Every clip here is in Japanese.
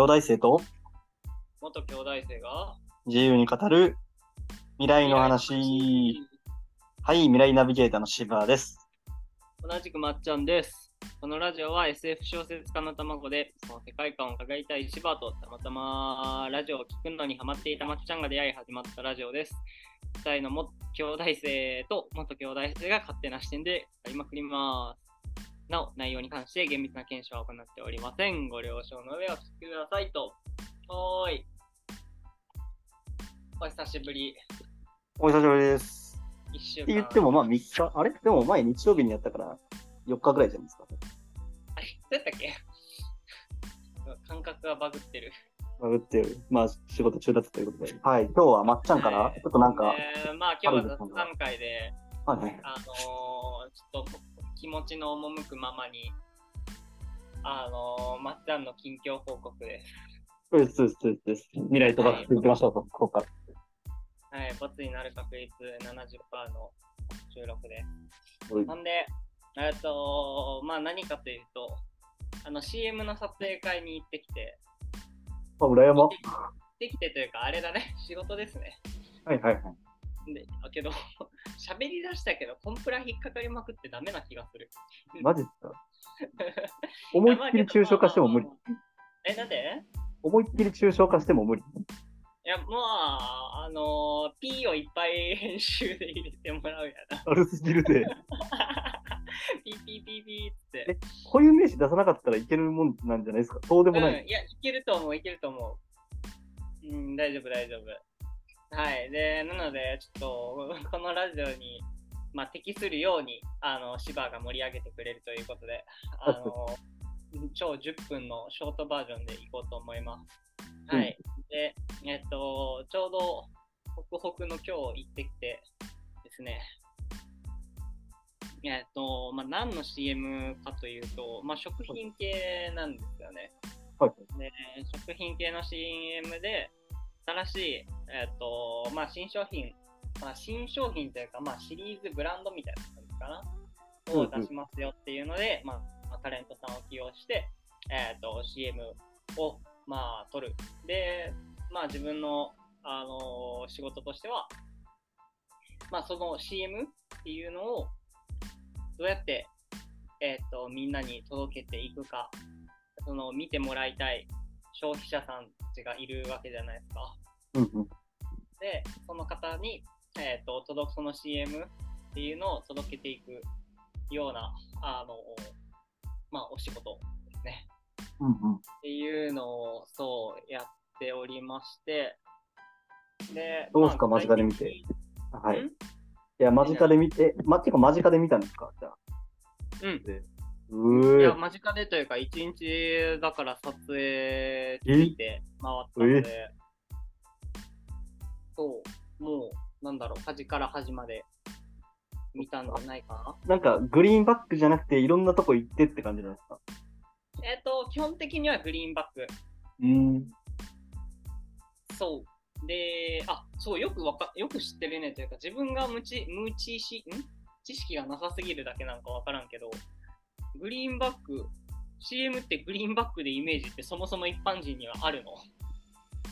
兄弟生と？元兄弟生が？自由に語る未来の話。はい、未来ナビゲーターの柴です。同じくまっちゃんです。このラジオは SF 小説家の卵で、その世界観を伺いたい柴とたまたまラジオを聞くのにハマっていたまっちゃんが出会い始まったラジオです。2人のも兄弟生と元兄弟生が勝手な視点でやりまくります。なお、内容に関して厳密な検証は行っておりません。ご了承の上お聞きくださいと。はーい。お久しぶり。お久しぶりです。1週間。って言っても、まあ3日、あれ？でも前日曜日にやったから4日ぐらいじゃないですか。あれ？どうやったっけ？感覚がバグってる。バグってる。まあ仕事中だったということで。はい、今日はまっちゃんから、はいちょっとなんか、えーまあ今日は雑談会で、はいはい。あの気持ちの赴くままに、あのーまっちゃんの近況報告です。そうです、そうです、そうです。未来とか言ってみましょう、ここから。はい、ボツになる確率70%の収録です。はいほんで、えっと、まあ何かというと、あの CM の撮影会に行ってきて、あ、裏山は行ってきてというか、あれだね、仕事ですね。いはいはい。で、だけど、喋り出したけど、コンプラ引っかかりまくってダメな気がする。マジですか？思いっきり抽象化しても無理。え、なんで？思いっきり抽象化しても無理。いや、まあ、あのー、P をいっぱい編集で入れてもらうやな。悪すぎるで。ピーピーピーピーって。固有名詞出さなかったらいけるもんなんじゃないですか？そうでうん、もない。いや、いけると思う、いけると思う。うん、大丈夫、大丈夫。はい。で、なので、ちょっと、このラジオに、まあ、適するように、あの、芝が盛り上げてくれるということで、あの、超10分のショートバージョンでいこうと思います。はい。で、えっと、ちょうど、ホクホクの今日行ってきてですね、えっと、まあ、何の CM かというと、まあ、食品系なんですよね。はいで、食品系の CM で、新しい、えっと、まあ、新商品、まあ、新商品というか、まあ、シリーズブランドみたいな感じかな、を出しますよっていうので、まあ、まあタレントさんを起用して、えっと、CM を、まあ、撮る。で、まあ、自分の、あの仕事としては、まあ、その CM っていうのを、どうやって、えっと、みんなに届けていくか、その、見てもらいたい消費者さんたちがいるわけじゃないですか。うんうん。で、その方に、えっ、と、届くその CM っていうのを届けていくような、あの、まあ、お仕事ですね。うんうん。っていうのを、そう、やっておりまして、で、どうですか？まあ間近で見てはい。ん？いや、間近で見て、ま、てか間近で見たんですか？じゃあ。うん。でういや、ー間近でというか、一日だから撮影ついて回ったので、そう、もう、なんだろう、端から端まで見たんじゃないかな。なんか、グリーンバックじゃなくて、いろんなとこ行ってって感じなんですか？えっ、と、基本的にはグリーンバック。うーん。そう。で、あ、そう、よくわか、よく知ってるねというか、自分が無知、無知し、ん？知識がなさすぎるだけなんかわからんけど、グリーンバック、CM ってグリーンバックでイメージってそもそも一般人にはあるの？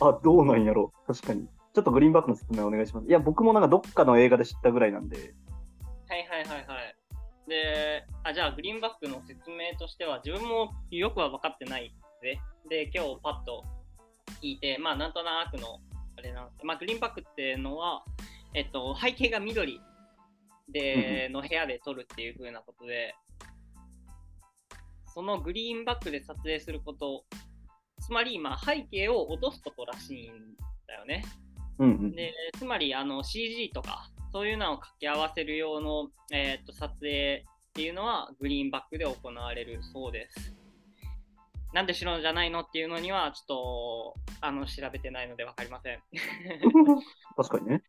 あ、どうなんやろ？確かに。ちょっとグリーンバックの説明お願いします。いや、僕もなんかどっかの映画で知ったぐらいなんで。はいはいはいはい。で、あ、じゃあグリーンバックの説明としては、自分もよくは分かってないで、で、今日パッと聞いて、まあなんとなくの、あれなんです、まあグリーンバックっていうのは、えっと、背景が緑で、の部屋で撮るっていう風なことで、そのグリーンバックで撮影すること、つまり、まあ背景を落とすことらしいんだよね。うんうん。でつまりあの CG とかそういうのを掛け合わせる用の、えー、と撮影っていうのはグリーンバックで行われるそうです。なんで白じゃないのっていうのにはちょっとあの調べてないので分かりません。確かにね。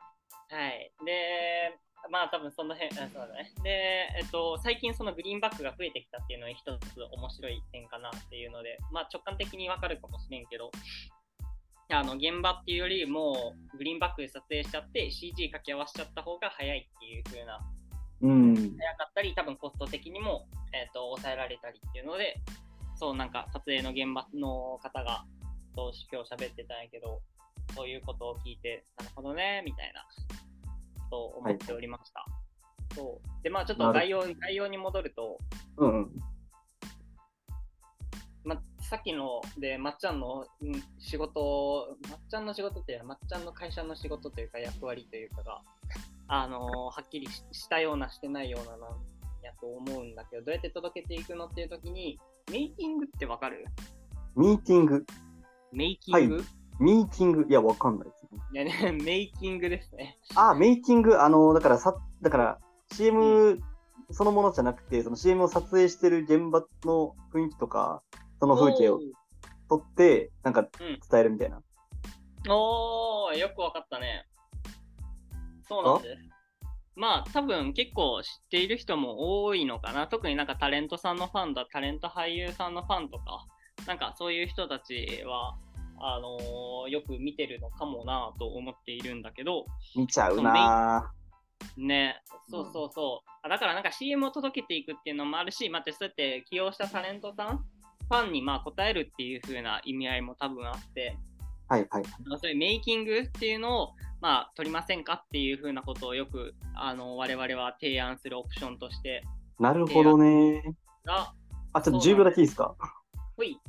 はい。で、まあ多分その辺、あそうだね。で、えっと、最近そのグリーンバックが増えてきたっていうのは一つ面白い点かなっていうので、まあ直感的にわかるかもしれんけど、あの現場っていうよりもグリーンバックで撮影しちゃって CG 掛け合わせちゃった方が早いっていう風なうん。早かったり、多分コスト的にも、えっと抑えられたりっていうので、そうなんか撮影の現場の方がと今日喋ってたんやけど、そういうことを聞いて、なるほどね、みたいな、と思っておりました。そう。で、まあちょっと概要、概要に戻ると、うんうん。ま、さっきので、まっちゃんのうん仕事、まっちゃんの仕事っていうのは、まっちゃんの会社の仕事というか役割というかが、あのーはっきりししたような、してないようななんやと思うんだけど、どうやって届けていくのっていう時に、メイキングってわかる？ミーティング。メイキング、はいミーティング。いや、わかんないですね。い、やね、メイキングですね。あ、メイキング。あの、だからさ、だから、CM そのものじゃなくて、その CM を撮影してる現場の雰囲気とか、その風景を撮って、なんかうん伝えるみたいな。おー、よくわかったね。そうなんです。まあ、多分結構知っている人も多いのかな。特になんかタレントさんのファンだ、タレント俳優さんのファンとか、なんかそういう人たちは、あのーよく見てるのかもなと思っているんだけど、見ちゃうなね、そうそうそう。あだからなんか CM を届けていくっていうのもあるし、またそうやって起用したタレントさん、ファンにまあ応えるっていう風な意味合いも多分あって、はいはい。あのそういうメイキングっていうのを、まあ、取りませんかっていうふうなことをよくあの我々は提案するオプションとして。なるほどね。が、あ、ちょっと10秒だけいいですか？ほい、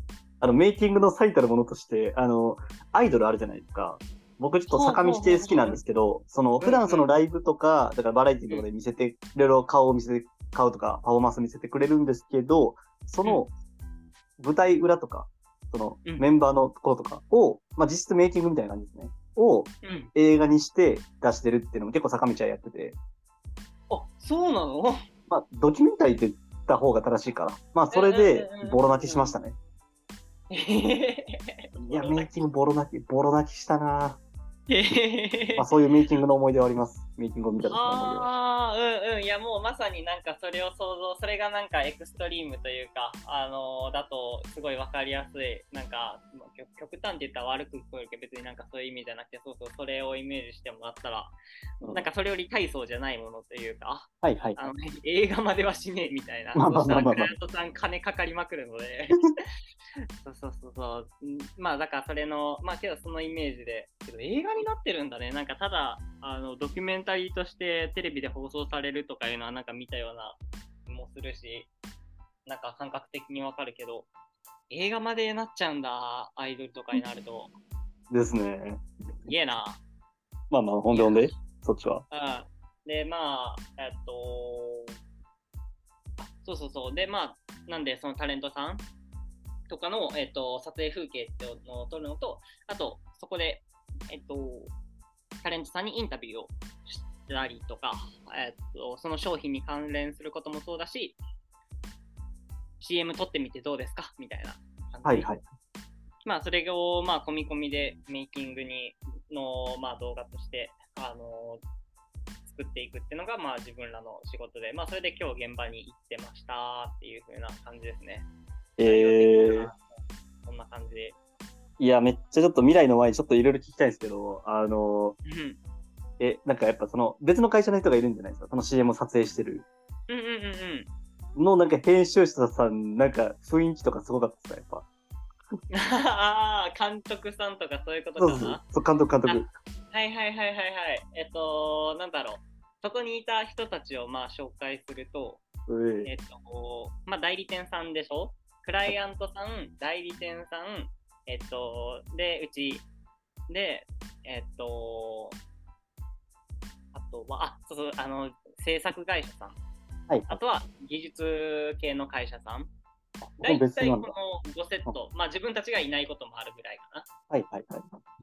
あの、メイキングの最たるものとして、あの、アイドルあるじゃないですか。僕ちょっと坂道系好きなんですけど、その、普段そのライブとか、だからバラエティとかで見せて、いろいろ顔を見せて、顔とかパフォーマンス見せてくれるんですけど、その、舞台裏とか、その、うんメンバーのところとかを、まあ、実質メイキングみたいな感じですね。をうん。映画にして出してるっていうのも結構坂道はやってて、あそうなの？まあ、ドキュメンタリーって言った方が正しいから、まあ、それでボロ泣きしましたね。いや、メイキングボロ泣き、ボロ泣きしたなまあ、そういうメイキングの思い出はあります。メイキングを見た時の思い出は。ああ、うんうん。いや、もうまさになんかそれを想像、それがなんかエクストリームというか、あのーだとすごいわかりやすい、なんか、まあ極極端って言ったら悪く聞こえるけど、別になんかそういう意味じゃなくて、そうそう、それをイメージしてもらったら、うんなんかそれより大層じゃないものというか、はいはい。あの映画まではしねえみたいな。まあまあまあまあントさん金かかりまくるので。そ うそうそうそう。んまあだからそれの、まあけどそのイメージで、けど映画になってるんだね。なんかただ、あの、ドキュメンタリーとしてテレビで放送されるとかいうのはなんか見たような気もするし、なんか感覚的にわかるけど、映画までなっちゃうんだ、アイドルとかになると。ですね。いえな。まあまあ、ほんでほんで、そっちは。うん。で、まあ、えっと、あそうそうそう。で、まあ、なんで、そのタレントさんとかの、えっと、撮影風景っていうのを撮るのと、あと、そこで、えっと、タレントさんにインタビューをしたりとか、えっと、その商品に関連することもそうだし、CM 撮ってみてどうですかみたいな感じ。はいはい。まあ、それを、まあ、込み込みでメイキングにの、まあ、動画として、あの作っていくっていうのが、まあ、自分らの仕事で、まあ、それで今日現場に行ってましたっていう風な感じですね。えー、そんな感じで。いや、めっちゃちょっと未来の前にちょっといろいろ聞きたいんですけど、あの、うんえ、なんかやっぱその別の会社の人がいるんじゃないですか？その CM を撮影してる。うんうんうんうん。のなんか編集者さん、なんか雰囲気とかすごかったですか？やっぱ。ああ、監督さんとかそういうことそうそうかな。そう、監督監督。はいはいはいはいはい。えっと、なんだろう。そこにいた人たちをまあ紹介すると、うえっと、まあ、代理店さんでしょ？クライアントさん、代理店さん、えっと、で、うち、で、えっと、あとは、あ、そうそう、あの、制作会社さん。はい。あとは、技術系の会社さん。大体こ。の5セット、まあ自分たちがいないこともあるぐらいかな。っはいはいはい。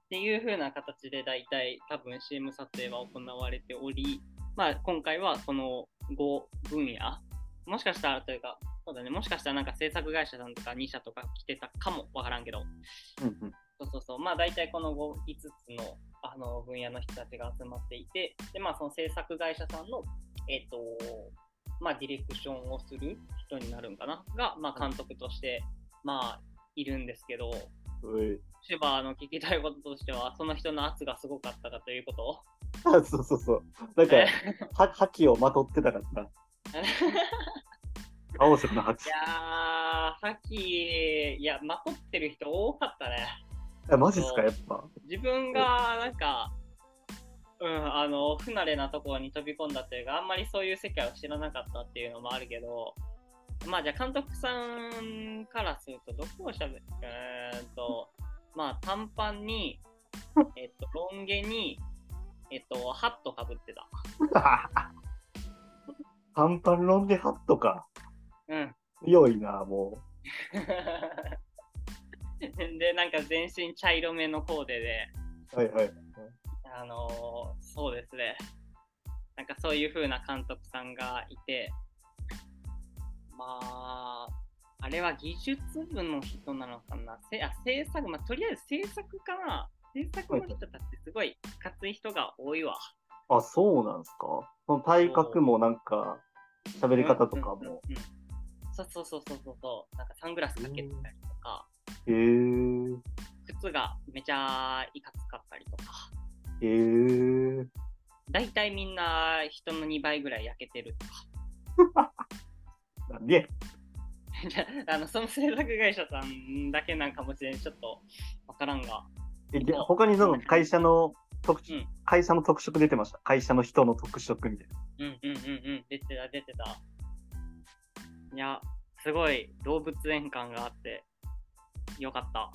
ていう風な形で大体多分 CM 撮影は行われており、まあ今回はこの5分野、もしかしたらというか、そうだね、もしかしたらなんか制作会社さんとか2社とか来てたかもわからんけど、うんうん。そうそうそう、まあ大体この 5, 5つのあの分野の人たちが集まっていて、で、まあその制作会社さんの、えっ、と、まあディレクションをする人になるんかな、が、まあ監督として、まあいるんですけど、シュバーの聞きたいこととしては、その人の圧がすごかったかということ？あそうそうそう。なんか、は覇気をまとってたから な。青色のい。やー、さっき、いや、まとってる人多かったね。あマジっすか、やっぱ？自分がなんか、うん、あの、不慣れなところに飛び込んだっていうか、あんまりそういう世界を知らなかったっていうのもあるけど、まあじゃあ監督さんからすると、どこをしゃべる？えーっと、まあ短パンに、えっと、ロン毛に、えっと、ハットかぶってた。短パンロン毛ハットか。うん。強いな、も で、なんか全身茶色めのコーデで、う。はいはい。あのーそうですね。なんかそういう風な監督さんがいて、まあ、あれは技術部の人なのかな？せあ制作、まあ、とりあえず制作かな？制作の人たちってすごいかつい人が多いわ。あ、そうなんすか？その体格もなんか、喋り方とかも。うんうんうんうんそうそうそうそうそうそう。なんかサングラスかけてたりとか、へえー。靴がめちゃいかつかったりとか、へえー。大体みんな人の2倍ぐらい焼けてるとか。なんで じゃあ、あのその制作会社さんだけなんかもしれん、ちょっとわからんが。えで他にその会社の特、うん会社の特色出てました？会社の人の特色みたいな。うんうんうんうん、出てた、出てた。いや、すごい動物園感があって、よかった。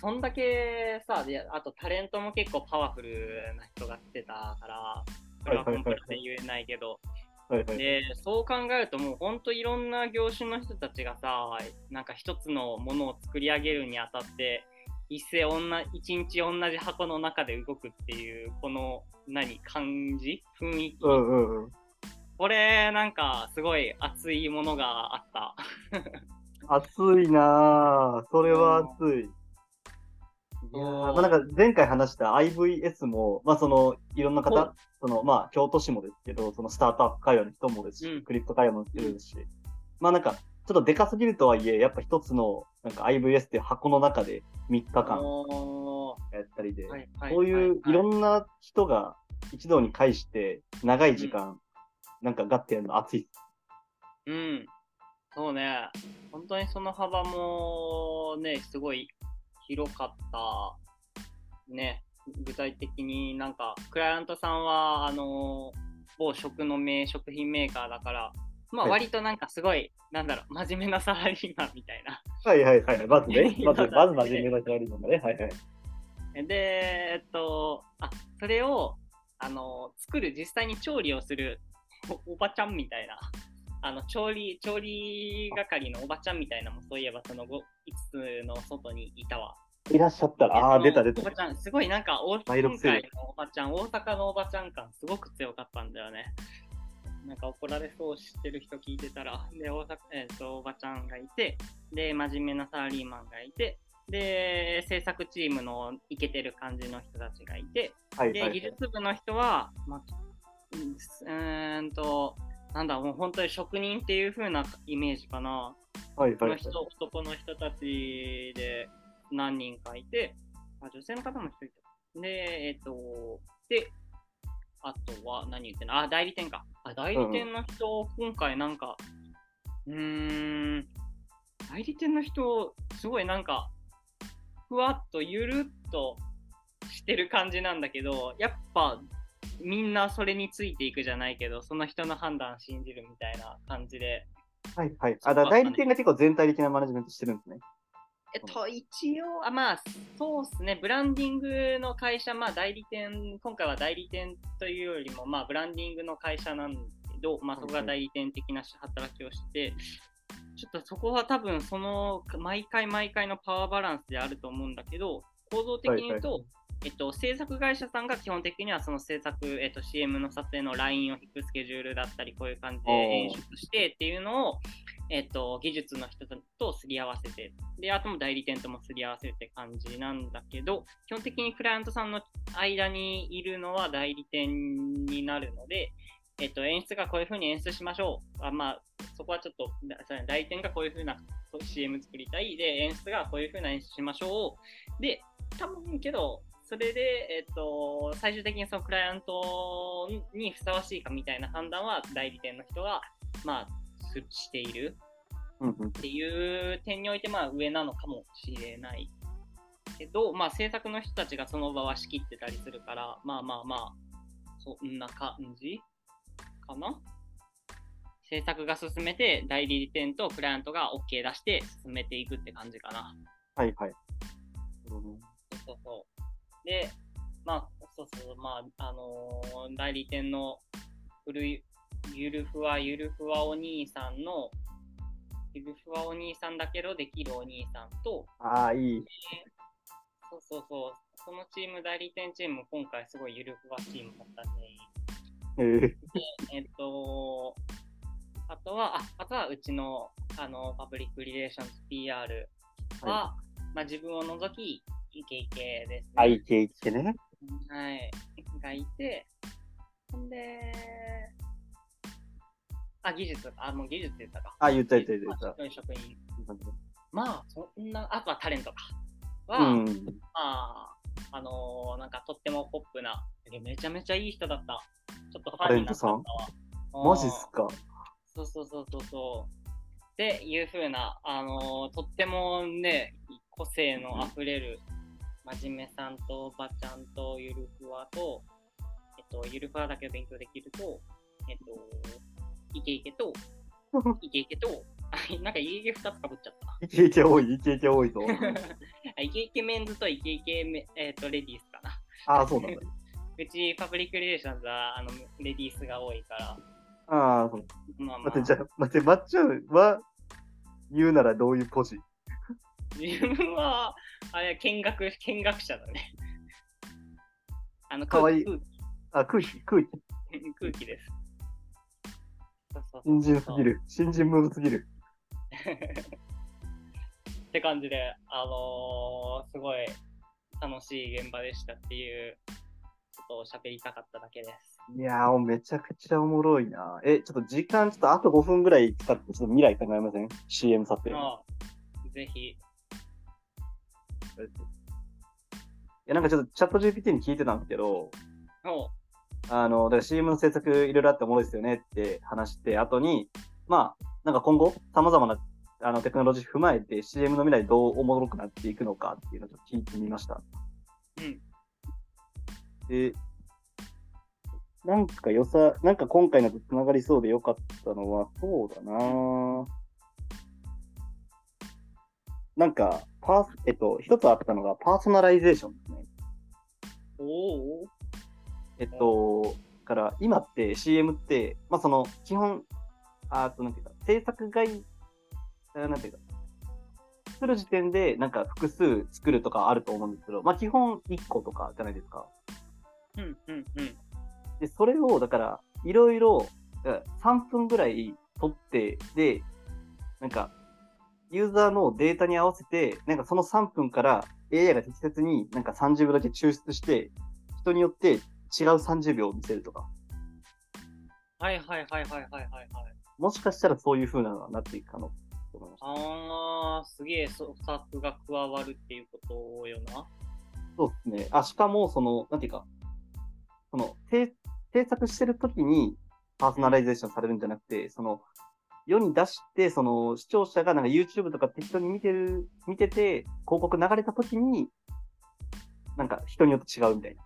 そんだけさ、であとタレントも結構パワフルな人が来てたから、それは根本で言えないけど、はいはい。で、そう考えるともう本当いろんな業種の人たちがさ、なんか一つのものを作り上げるにあたって、一斉同じ一日同じ箱の中で動くっていう、この何、感じ？雰囲気、うんうんうん。これなんかすごい熱いものがあった。熱いなぁ。それは熱い。いやーまあ、なんか前回話した IVS も、まあその、いろんなほ方、その、まあ京都市もですけど、そのスタートアップ会話の人もですし、うん。クリプト会話もしてるですし、まあなんか、ちょっとでかすぎるとはいえ、やっぱ一つの、なんか IVS っていう箱の中で3日間おやったりで、そういういろんんな人が一堂に会して、長い時間、なんかガッてやるの熱い。うん。そうね。本当にその幅もね、すごい広かった。ね。具体的になんか、クライアントさんは、あの、某食の名食品メーカーだから、まあはい割となんかすごい、なんだろう、真面目なサラリーマンみたいな。はいはいはい。まずね、まず、まず真面目な人がいるのがね。はいはい。で、えっと、あ、それを、あの、作る、実際に調理をするおおばちゃんみたいな、あの、調理、調理係のおばちゃんみたいなのも、そういえば、その5つの外にいたわ。いらっしゃったら、ああー、で出た出たおば。ちゃん、すごいなんか、大第六世代今回のおばちゃん、大阪のおばちゃん感、すごく強かったんだよね。なんか怒られそうしてる人聞いてたら、で、大阪、えっ、と、おばちゃんがいて、で、真面目なサラリーマンがいて、で、制作チームのイケてる感じの人たちがいて、で、はいはい技術部の人は、まあ、うんうーんと、なんだ、もう本当に職人っていう風なイメージかな。はいはいはの人、男の人たちで何人かいて、あ女性の方も一人いた。で、えっ、と、で、あとは何言ってんの？あ、代理店か。あ、代理店の人、今回なんか、うーん、代理店の人、すごいなんか、ふわっとゆるっとしてる感じなんだけど、やっぱ、みんなそれについていくじゃないけど、その人の判断信じるみたいな感じで、はいはい。あ、だ代理店が結構全体的なマネジメントしてるんですね。えっと、一応、あまあ、そうですね、ブランディングの会社、まあ、代理店、今回は代理店というよりも、まあ、ブランディングの会社なんだけど、まあ、そこが代理店的な働きをしてて、ちょっとそこは多分、その、毎回毎回のパワーバランスであると思うんだけど、構造的に言うと、はいはいえっと、制作会社さんが基本的にはその制作、えっと、CM の撮影のラインを引くスケジュールだったり、こういう感じで演出してっていうのを、えっと、技術の人とすり合わせて、で、あとも代理店ともすり合わせて感じなんだけど、基本的にクライアントさんの間にいるのは代理店になるので、えっと、演出がこういう風に演出しましょう。あまあ、そこはちょっと、だ代理店がこういう風な CM 作りたい。で、演出がこういう風な演出しましょう。で、多分けど、それで、えっと、最終的にそのクライアントにふさわしいかみたいな判断は代理店の人が、まあ、すしている。っていう点において、まあ、上なのかもしれないけど、まあ、制作の人たちがその場は仕切ってたりするから、まあまあまあ、そんな感じかな制作が進めて、代理店とクライアントが OK 出して進めていくって感じかな。はいはい。そうそうそう。で、まあ、そうそう、まあ、あのー代理店の古い、ゆるふわゆるふわお兄さんの、ゆるふわお兄さんだけどできるお兄さんと、ああ、いい。そうそうそう、そのチーム、代理店チーム、今回すごいゆるふわチームだったんで、えー、えっと、あとは、ああとはうちのあのパブリックリレーションズ PR は、まあ、自分を除き、イケイケですね。あ、いけいけね。はい。がいて、ほんで、あ、技術、あ、もう技術って言ったか。あ、言った言った言った職員、職員。た。まあ、そんな、あとはタレントか。は、うん。まあ、あのーなんかとってもポップな、えめちゃめちゃいい人だった。ちょっとファンになったわ。マジっすか？そうそうそうそうそう。っていう風な、あのーとってもね、個性のあふれる、真面目さんとばちゃんとゆるふわと、えっと、ゆるふわだけ勉強できると、えっと、イケイケと、イケイケと、あ なんかイケイケ2つかぶっちゃった。イケイケ多い、イケイケ多いぞ。あイケイケメンズとイケイケメ、えっとレディースかな。ああ、そうなんだ。うちパブリックリレーションズはあのレディースが多いから、ああ、そう。まあまあ待って、じゃあ、待って、まっちゃんは言うならどういうポジ自分は、あれ、見学、見学者だね。あの、かわいい空あ、空気、空気。気 空気です。そうそうそう新人すぎる。新人ムーブすぎる。って感じで、あのーすごい楽しい現場でしたっていうことを喋りたかっただけです。いやー、めちゃくちゃおもろいな。え、ちょっと時間、ちょっとあと5分ぐらい使って、ちょっと未来考えません ?CM 撮影。まあ、ぜひ、いや、なんかちょっとチャット GPT に聞いてたんですけど、もあの、だから CM の制作いろいろあっておもろいですよねって話して、後に、まあ、なんか今後、様々なあのテクノロジー踏まえて CM の未来どうおもろくなっていくのかっていうのをちょっと聞いてみました。うん。で、なんか良さ、なんか今回のと繋がりそうで良かったのは、そうだななんか、パース、えっと、一つあったのがパーソナライゼーションですね。う、おおえっと、から今って CM って、まあその基本、あとなんていうか、制作外、あなんていうか、作る時点でなんか複数作るとかあると思うんですけど、まあ基本1個とかじゃないですか。うんうんうん。で、それをだから、いろいろだから3分ぐらい撮って、で、なんか、ユーザーのデータに合わせて、なんかその3分から AI が適切になんか30秒だけ抽出して、人によって違う30秒を見せるとか。はいはいはいはいはいはいはい。もしかしたらそういう風なのはなっていくかなと思いました。あー、すげえそスタッフが加わるっていうことよな。そうですね。あ、しかも、その、なんていうか、その、制制作してる時にパーソナライゼーションされるんじゃなくて、その、世に出して、その、視聴者がなんか YouTube とか適当に見てる、見てて、広告流れた時に、なんか人によって違うみたいな。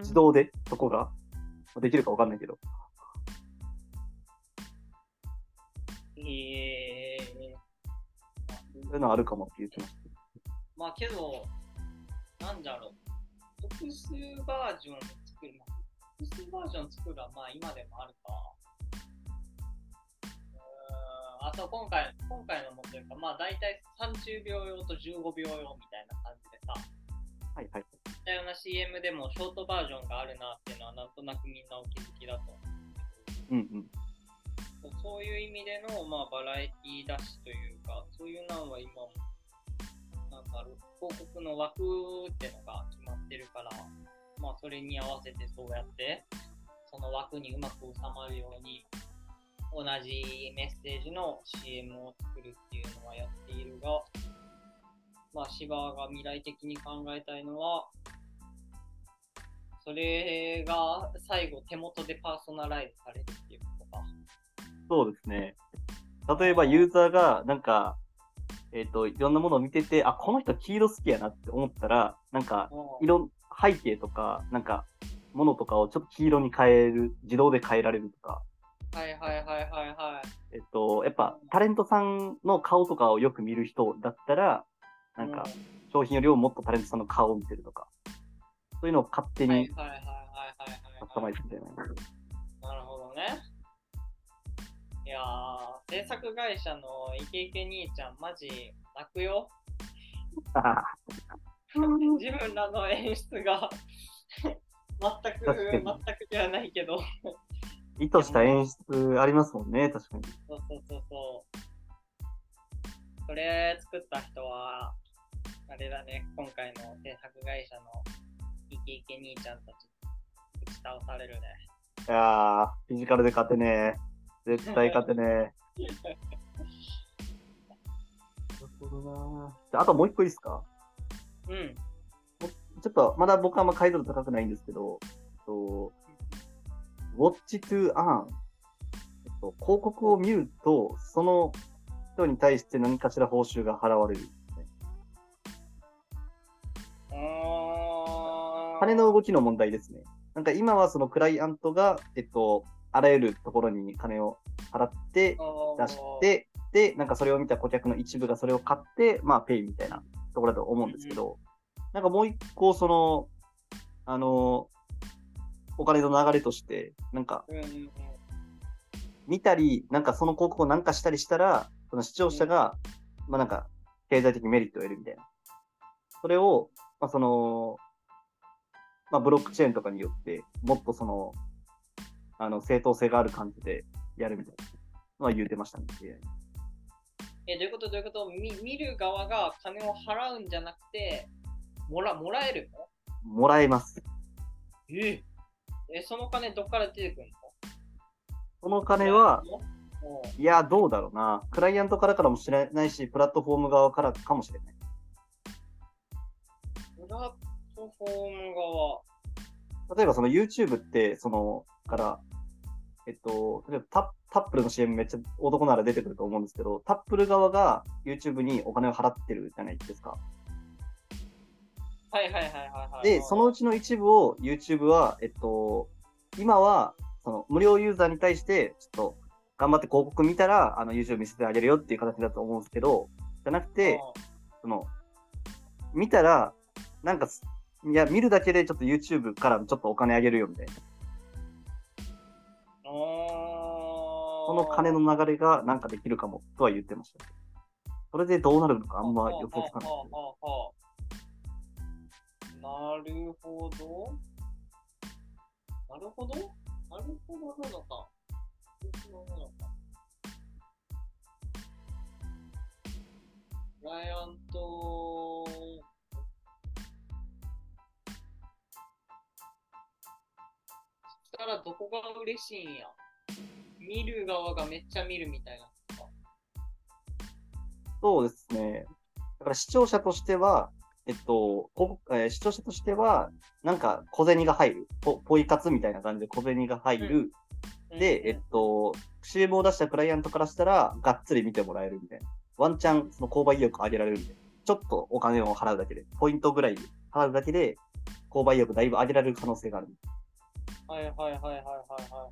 自動で、そこが、できるかわかんないけど。えそういうのあるかもって言ってました。まあけど、なんだろう。複数バージョン作る。まあ複数バージョン作るはまあ今でもあるか。あと今回、今回のもというか、まあ大体30秒用と15秒用みたいな感じでさ、はいはい。似たような CM でもショートバージョンがあるなっていうのはなんとなくみんなお気づきだと思う。うんうん。そういう意味での、まあ、バラエティ出しというか、そういうのは今も、なんだろう、広告の枠ってのが決まってるから、まあ、それに合わせてそうやって、その枠にうまく収まるように、同じメッセージの CM を作るっていうのはやっているが、まあ、芝が未来的に考えたいのは、それが最後手元でパーソナライズされるっていうことか。そうですね。例えばユーザーが、なんか、えっ、と、いろんなものを見てて、あ、この人黄色好きやなって思ったら、なんか、うんいろん、背景とか、なんか、ものとかをちょっと黄色に変える、自動で変えられるとか、はいはいはいはいはい。えっと、やっぱタレントさんの顔とかをよく見る人だったら、なんかう商品よりももっとタレントさんの顔を見てるとか、そういうのを勝手にはいはいはいはいはいカスタマはい。イズみたいな。なるほどね。いやー、制作会社のイケイケ兄ちゃん、マジ泣くよ。自分らの演出が全く、全くではないけど。意図した演出ありますもんね、確かに。そうそうそうそう。それ作った人は、あれだね、今回の制作会社のイケイケ兄ちゃんたち、打ち倒されるね。いやー、フィジカルで勝てねえ。絶対勝てねえ。なるほどなじゃあ、あともう一個いいですか？うん。ちょっと、まだ僕はあんま解像度高くないんですけど、と、Watch to Earn。えっと、広告を見ると、その人に対して何かしら報酬が払われる。あー金の動きの問題ですね。なんか今はそのクライアントが、えっと、あらゆるところに金を払って出して、で、なんかそれを見た顧客の一部がそれを買って、まあ、ペイみたいなところだと思うんですけど、なんかもう一個、その、あの、お金の流れとして、なんか見たり、なんかその広告をなんかしたりしたら、その視聴者が、まあなんか、経済的メリットを得るみたいな。それを、まあその、まあブロックチェーンとかによって、もっとその、あの、正当性がある感じでやるみたいなのは言うてましたね。え、どういうこと？どういうこと？見見る側が金を払うんじゃなくて、もらもらえるの？もらえます。え？え、その金どっから出てくるの？その金は、いや、どうだろうな。クライアントからからもしれないし、プラットフォーム側からかもしれない。プラットフォーム側。例えばその YouTube って、その、から、えっと、例えばタタップルの CM めっちゃ男なら出てくると思うんですけど、タップル側が YouTube にお金を払ってるじゃないですか。はいはいはいはいはい。で、そのうちの一部を YouTube は、えっと、今は、その無料ユーザーに対して、ちょっと頑張って広告見たら、あの YouTube 見せてあげるよっていう形だと思うんですけど、じゃなくて、その、見たら、なんかす、いや、見るだけでちょっと YouTube からちょっとお金あげるよみたいな。そその金の流れがなんかできるかもとは言ってました。それでどうなるのかあんま予想つかない。なるほど。なるほど？なるほどなのか。なるほどなのか。クライアント、そしたらどこが嬉しいんや？見る側がめっちゃ見るみたいな。そうですね。だから視聴者としては、えっと、こえー視聴者としては、なんか小銭が入る。ポポイ活みたいな感じで小銭が入る。で、えっと、CM を出したクライアントからしたら、がっつり見てもらえるみたいな。ワンチャン、その購買意欲上げられるみたいな。ちょっとお金を払うだけで、ポイントぐらい払うだけで、購買意欲だいぶ上げられる可能性がある。はいはいはいはいはいはいは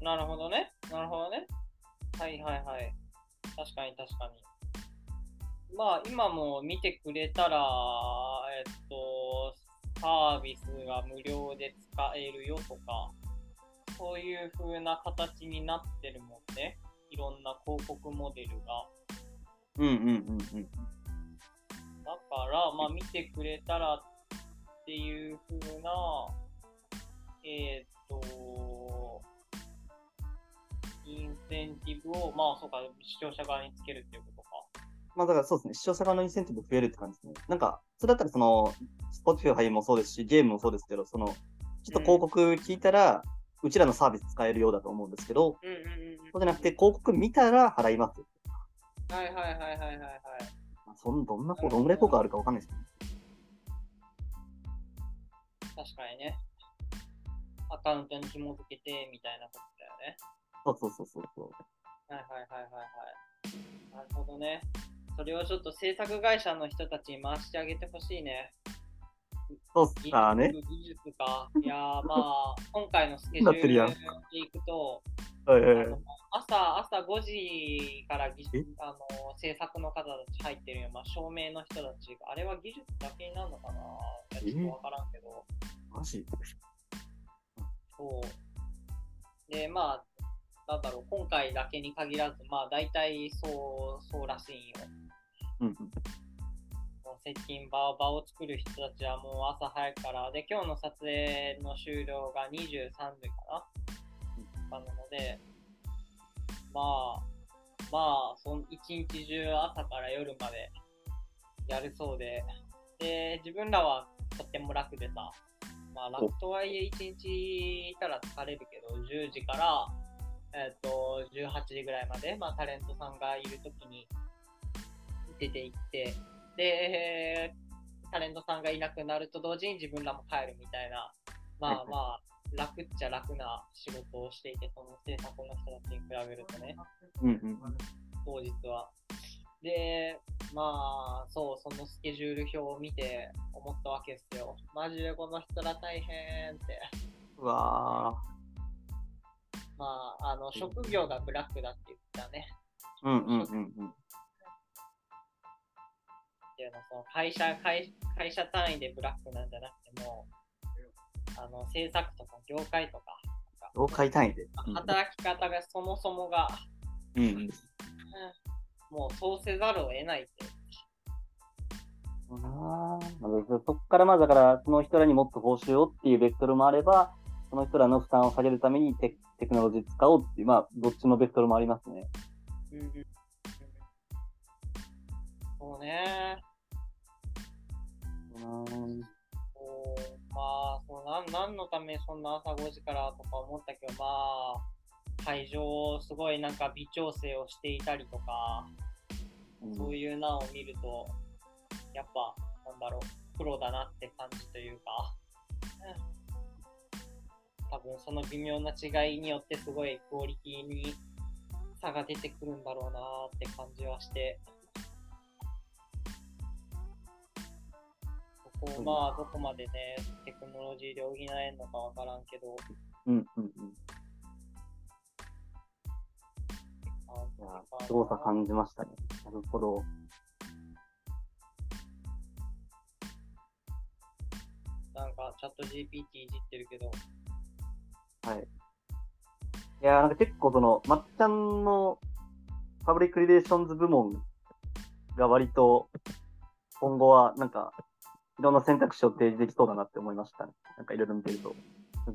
い。なるほどね。なるほどね。はいはいはい。確かに確かに。まあ今も見てくれたら、えっと、サービスが無料で使えるよとか、そういう風な形になってるもんね。いろんな広告モデルが。うんうんうんうん。だから、まあ見てくれたらっていう風な、えーっと、インセンティブを、まあそうか、視聴者側につけるっていうこ。まあだからそうですね、視聴者側のインセンティブ増えるって感じですね。なんか、それだったらその、Spotify もそうですし、ゲームもそうですけど、その、ちょっと広告聞いたら、うちらのサービス使えるようだと思うんですけど、うんうんうんそうじゃなくて、広告見たら払います。うん。はいはいはいはいはいはい。まあ、そんどんな、どんぐらい効果あるかわかんないですけど、確かにね。アカウントに紐付けてみたいなことだよね。そうそうそうそうそう。はいはいはいはいはい。なるほどね。それをちょっと制作会社の人たちに回してあげてほしいね。そうっす技かね。術技術か。いやーまあ、今回のスケジュールでいくと、はいはい朝朝5時から技あの制作の方たち入ってるよ、まあ、照明の人たちが、あれは技術だけになるのかな？ちょっとわからんけど、マジ？そう。で、まあ、なんだろう、今回だけに限らず、まあ、大体そう、そうらしいんよ。うんうん。もう接近場場を作る人たちはもう朝早くから、で、今日の撮影の終了が23時かな、なので、まあ、まあ、そん一日中朝から夜までやるそうで、で、自分らはとっても楽でさ、まあ楽とはいえ一日いたら疲れるけど、10時から、えっ、と、18時ぐらいまで、まあタレントさんがいるときに出て行って、で、タレントさんがいなくなると同時に自分らも帰るみたいな、まあまあ、楽っちゃ楽な仕事をしていて、その制作の人たちに比べるとね、うんうん。当日は。で、まあ、そう、そのスケジュール表を見て思ったわけですよ。マジでこの人ら大変って。うわまあ、あの、職業がブラックだって言ってたね。ー。うんうんうんうん。っていうのはその会社会、会社単位でブラックなんじゃなくても、あの、制作とか業界とか、業界単位で。働き方がそもそもが、うんうん。もうそうせざるを得ないって。あそこからまあだから、その人らにもっと報酬をっていうベクトルもあれば、その人らの負担を下げるためにテテクノロジー使おうっていう、まあ、どっちのベクトルもありますね。うんうんうんそうね。何のためそんな朝5時からとか思ったけど、まあ、会場、すごいなんか微調整をしていたりとか、そういうなを見ると、やっぱ、なんだろう、プロだなって感じというか、うん。多分その微妙な違いによってすごいクオリティに差が出てくるんだろうなって感じはして、ここをまあどこまでね、テクノロジーで補えるのかわからんけど、うんうんうん。すごさ感じましたね。なるほど。なんかチャット GPT いじってるけど、はい。いやーなんか結構その、まっちゃんのパブリックリレーションズ部門が割と今後はなんかいろんな選択肢を提示できそうだなって思いましたね。なんかいろいろ見てると。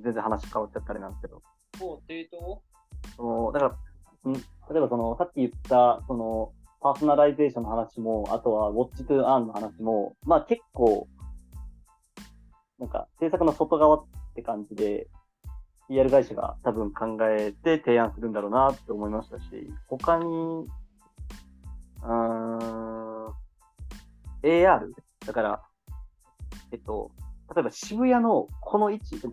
全然話変わっちゃったあれなんですけど。そうってそのだから、ん例えばその、さっき言った、その、パーソナライゼーションの話も、あとは、 watch to earn の話も、まあ結構、なんか、制作の外側って感じで、PR 会社が多分考えて提案するんだろうなって思いましたし、他に、うーん、AR? だから、えっと、例えば渋谷のこの位置、渋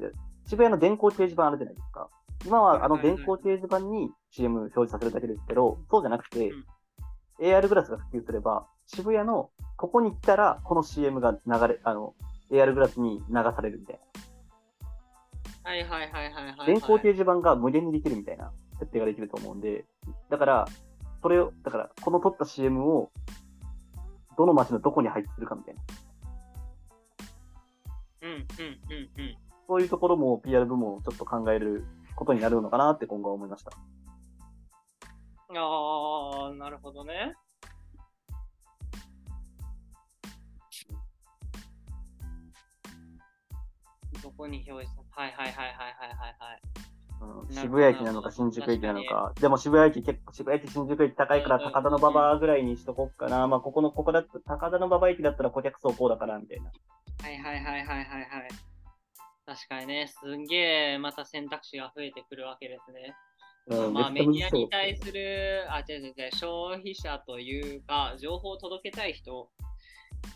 谷の電光掲示板あるじゃないですか。今はあの電光掲示板に CM 表示させるだけですけど、そうじゃなくて、うん AR グラスが普及すれば、渋谷のここに来たら、この CM が流れ、あの、AR グラスに流されるみたいな。はいはいはいはいはい、はい。電光掲示板が無限にできるみたいな設定ができると思うんで、だから、それを、だから、この撮った CM を、どの街のどこに配置するかみたいな。うんうんうんうん。そういうところも PR 部門をちょっと考えることになるのかなって今後は思いました。ああ、なるほどね。どこに表示さはいはいはいはいはいはいはい。うん、渋谷駅なのか新宿駅なのか。でも渋谷駅結構、渋谷駅新宿駅高いから高田の馬場ぐらいにしとこっかな。まあ、ここの、ここだ高田の馬場駅だったら顧客層こうだから、みたいな。はいはいはいはいはいはい。確かにね、すんげえまた選択肢が増えてくるわけですね。うん、まあ、メディアに対する、あ、違う違う消費者というか、情報を届けたい人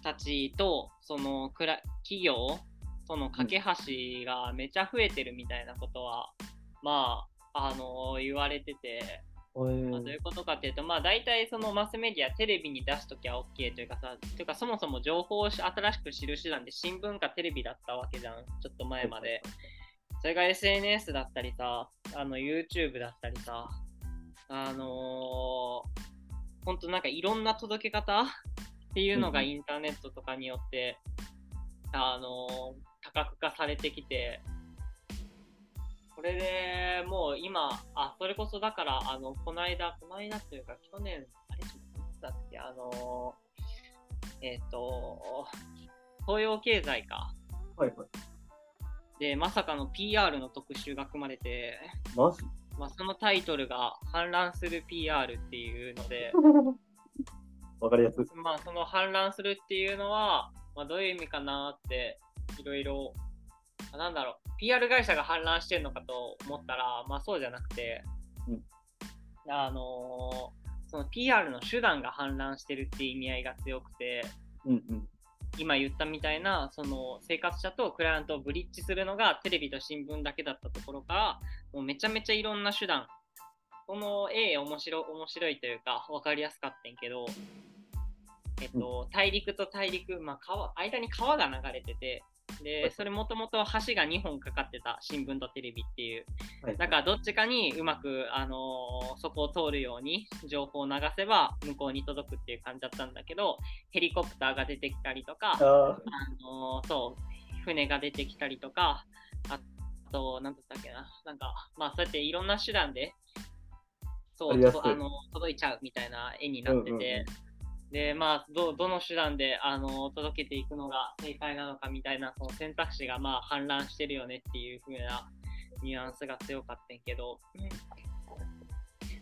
たちと、そのくら企業との架け橋がめちゃ増えてるみたいなことは、まあ、あの言われてて、まあ、どういうことかっていうと、まあ、大体そのマスメディア、テレビに出すときは OK というかさ、というかそもそも情報を新しく知る手段で新聞かテレビだったわけじゃん、ちょっと前まで。それが SNS だったりさ、あの YouTube だったりさ、あのー、本当なんかいろんな届け方っていうのがインターネットとかによって、あのー、多角化されてきて、これでもう今、あ、それこそだから、あの、この間、この間っていうか、去年、あれ、ちょっとだっけ、あのー、えっ、ー、と、東洋経済か。はいはい。で、まさかの PR の特集が組まれて、マジ？まあ、そのタイトルが反乱する PR っていうので、わかりやすい。まあ、その反乱するっていうのは、まあ、どういう意味かなって、いろいろ、なんだろう、PR 会社が反乱してるのかと思ったら、まあそうじゃなくて、うん、あのー、その PR の手段が反乱してるっていう意味合いが強くて、うんうん、今言ったみたいな、その生活者とクライアントをブリッジするのがテレビと新聞だけだったところから、もうめちゃめちゃいろんな手段、この A 面白面白いというか、分かりやすかったんけど、えっと、大陸と大陸、まあ、川間に川が流れてて、で、それもともと橋が2本かかってた新聞とテレビっていう。だからどっちかにうまく、あのー、そこを通るように情報を流せば向こうに届くっていう感じだったんだけど、ヘリコプターが出てきたりとか、あのー、そう、船が出てきたりとか、あと、なんだったっけな、なんか、まあそうやっていろんな手段で、そう、あの届いちゃうみたいな絵になってて、うんうんうんで、まあ、ど、どの手段で、あの、届けていくのが正解なのかみたいな、その選択肢が、まあ、氾濫してるよねっていう風なニュアンスが強かったんけど、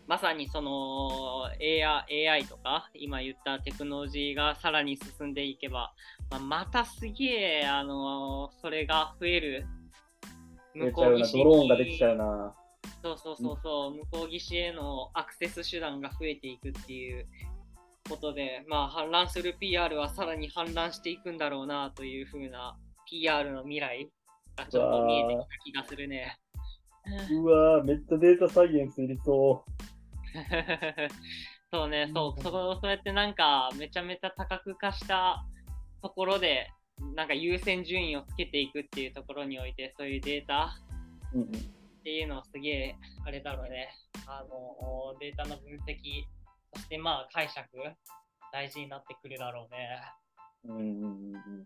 まさにその AI, AI とか、今言ったテクノロジーがさらに進んでいけば、まあ、またすげえ、あのそれが増える。向こう岸ドローンができちゃうな。そうそうそうそう、向こう岸へのアクセス手段が増えていくっていうことで、まあ、氾濫する PR はさらに氾濫していくんだろうなというふうな PR の未来がちょっと見えてきた気がするね。うわめっちゃデータサイエンスいりそう。そうね、そう、そそうやってなんかめちゃめちゃ多角化したところで、なんか優先順位をつけていくっていうところにおいて、そういうデータっていうのはすげえ、あれだろうね、あの、データの分析そしてまあ解釈大事になってくるだろうね。うんうんうん、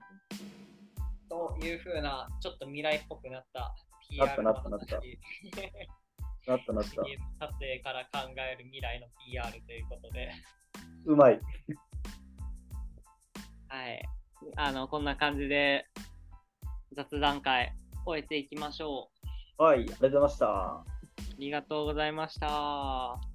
というふうなちょっと未来っぽくなった PR の話。なったなったなった。なったなった。撮影から考える未来の PR ということで。うまい。はい。あの、こんな感じで雑談会終えていきましょう。はい、ありがとうございました。ありがとうございました。